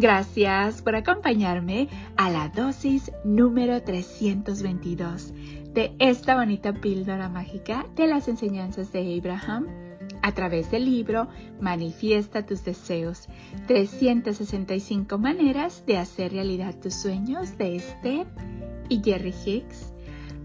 Gracias por acompañarme a la dosis número 322 de esta bonita píldora mágica de las enseñanzas de Abraham a través del libro Manifiesta tus deseos, 365 maneras de hacer realidad tus sueños de Steph y Jerry Hicks.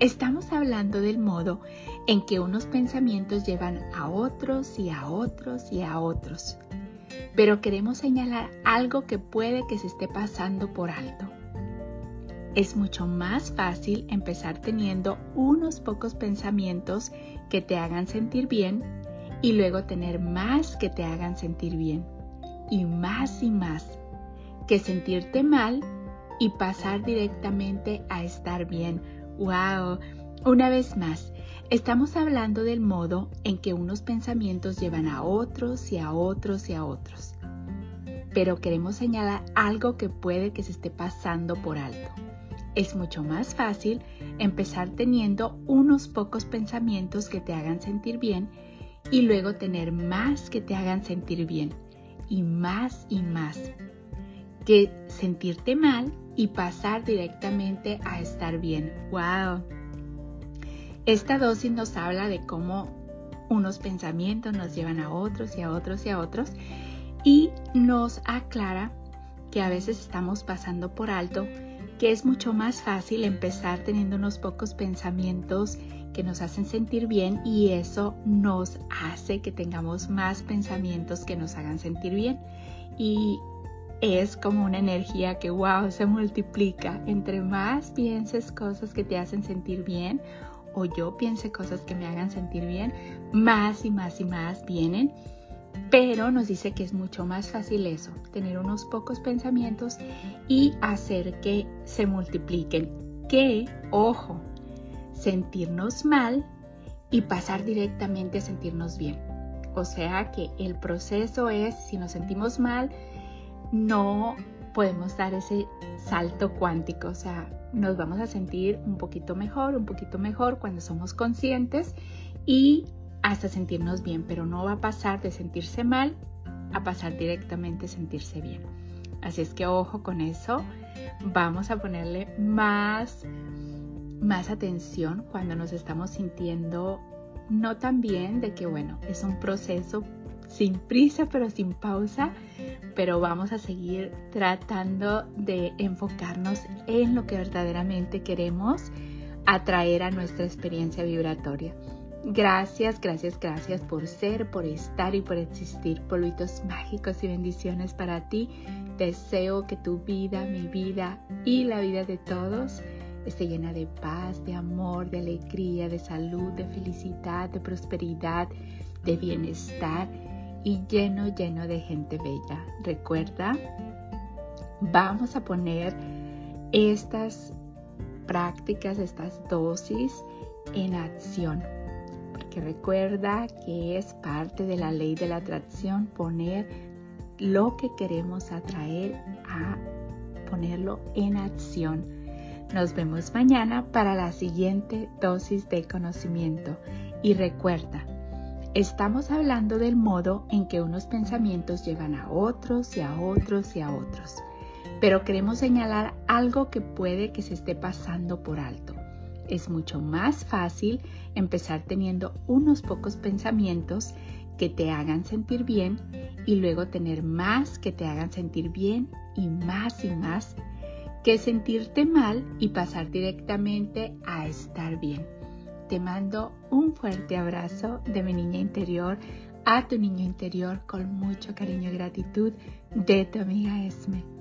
estamos hablando del modo en que unos pensamientos llevan a otros y a otros y a otros. Pero queremos señalar algo que puede que se esté pasando por alto es mucho más fácil empezar teniendo unos pocos pensamientos que te hagan sentir bien y luego tener más que te hagan sentir bien y más y más que sentirte mal y pasar directamente a estar bien. ¡Wow! Una vez más, estamos hablando del modo en que unos pensamientos llevan a otros y a otros y a otros. Pero queremos señalar algo que puede que se esté pasando por alto es mucho más fácil empezar teniendo unos pocos pensamientos que te hagan sentir bien y luego tener más que te hagan sentir bien y más y más que sentirte mal y pasar directamente a estar bien. ¡Wow! Esta dosis nos habla de cómo unos pensamientos nos llevan a otros y a otros y a otros y nos aclara que a veces estamos pasando por alto que es mucho más fácil empezar teniendo unos pocos pensamientos que nos hacen sentir bien y eso nos hace que tengamos más pensamientos que nos hagan sentir bien. Y es como una energía que, wow, se multiplica. Entre más pienses cosas que te hacen sentir bien o yo piense cosas que me hagan sentir bien, más y más y más vienen pero nos dice que es mucho más fácil eso, tener unos pocos pensamientos y hacer que se multipliquen. Que, ojo, sentirnos mal y pasar directamente a sentirnos bien. O sea que el proceso es, si nos sentimos mal, no podemos dar ese salto cuántico. O sea, nos vamos a sentir un poquito mejor, un poquito mejor cuando somos conscientes y hasta sentirnos bien, pero no va a pasar de sentirse mal a pasar directamente a sentirse bien. Así es que ojo con eso, vamos a ponerle más, más atención cuando nos estamos sintiendo no tan bien, de que bueno, es un proceso sin prisa pero sin pausa, pero vamos a seguir tratando de enfocarnos en lo que verdaderamente queremos atraer a nuestra experiencia vibratoria. Gracias, gracias, gracias por ser, por estar y por existir. Polvitos mágicos y bendiciones para ti. Deseo que tu vida, mi vida y la vida de todos esté llena de paz, de amor, de alegría, de salud, de felicidad, de prosperidad, de bienestar y lleno, lleno de gente bella. Recuerda, vamos a poner estas prácticas, estas dosis en acción que recuerda que es parte de la ley de la atracción poner lo que queremos atraer a ponerlo en acción. Nos vemos mañana para la siguiente dosis de conocimiento y recuerda, estamos hablando del modo en que unos pensamientos llevan a otros y a otros y a otros, pero queremos señalar algo que puede que se esté pasando por alto es mucho más fácil empezar teniendo unos pocos pensamientos que te hagan sentir bien y luego tener más que te hagan sentir bien y más y más que sentirte mal y pasar directamente a estar bien. Te mando un fuerte abrazo de mi niña interior a tu niño interior con mucho cariño y gratitud de tu amiga Esme.